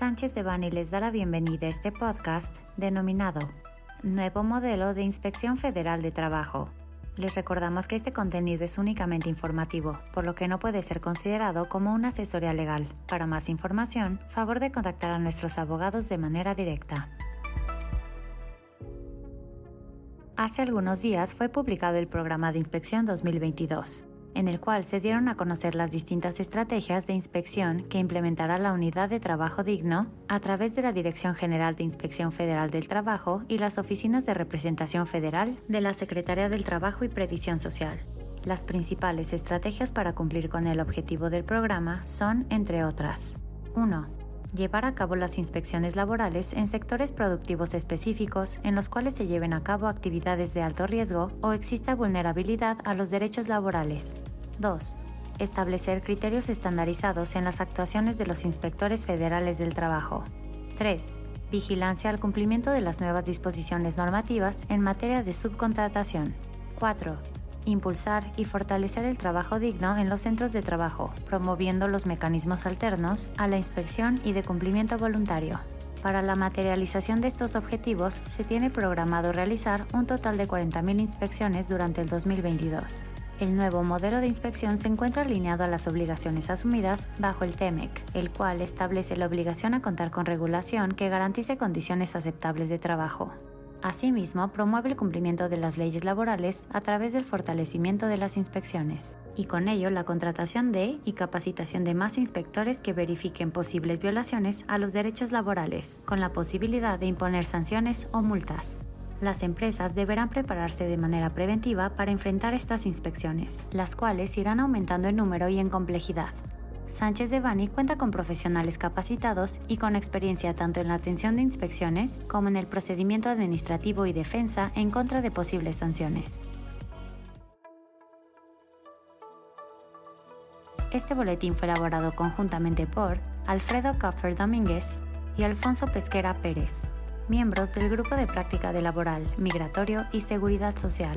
Sánchez de Bani les da la bienvenida a este podcast denominado Nuevo Modelo de Inspección Federal de Trabajo. Les recordamos que este contenido es únicamente informativo, por lo que no puede ser considerado como una asesoría legal. Para más información, favor de contactar a nuestros abogados de manera directa. Hace algunos días fue publicado el programa de inspección 2022 en el cual se dieron a conocer las distintas estrategias de inspección que implementará la Unidad de Trabajo Digno a través de la Dirección General de Inspección Federal del Trabajo y las oficinas de representación federal de la Secretaría del Trabajo y Previsión Social. Las principales estrategias para cumplir con el objetivo del programa son, entre otras, 1 llevar a cabo las inspecciones laborales en sectores productivos específicos en los cuales se lleven a cabo actividades de alto riesgo o exista vulnerabilidad a los derechos laborales. 2. Establecer criterios estandarizados en las actuaciones de los inspectores federales del trabajo. 3. Vigilancia al cumplimiento de las nuevas disposiciones normativas en materia de subcontratación. 4 impulsar y fortalecer el trabajo digno en los centros de trabajo, promoviendo los mecanismos alternos a la inspección y de cumplimiento voluntario. Para la materialización de estos objetivos se tiene programado realizar un total de 40.000 inspecciones durante el 2022. El nuevo modelo de inspección se encuentra alineado a las obligaciones asumidas bajo el TEMEC, el cual establece la obligación a contar con regulación que garantice condiciones aceptables de trabajo. Asimismo, promueve el cumplimiento de las leyes laborales a través del fortalecimiento de las inspecciones y con ello la contratación de y capacitación de más inspectores que verifiquen posibles violaciones a los derechos laborales, con la posibilidad de imponer sanciones o multas. Las empresas deberán prepararse de manera preventiva para enfrentar estas inspecciones, las cuales irán aumentando en número y en complejidad, Sánchez de Bani cuenta con profesionales capacitados y con experiencia tanto en la atención de inspecciones como en el procedimiento administrativo y defensa en contra de posibles sanciones. Este boletín fue elaborado conjuntamente por Alfredo Kopfer Domínguez y Alfonso Pesquera Pérez, miembros del Grupo de Práctica de Laboral, Migratorio y Seguridad Social.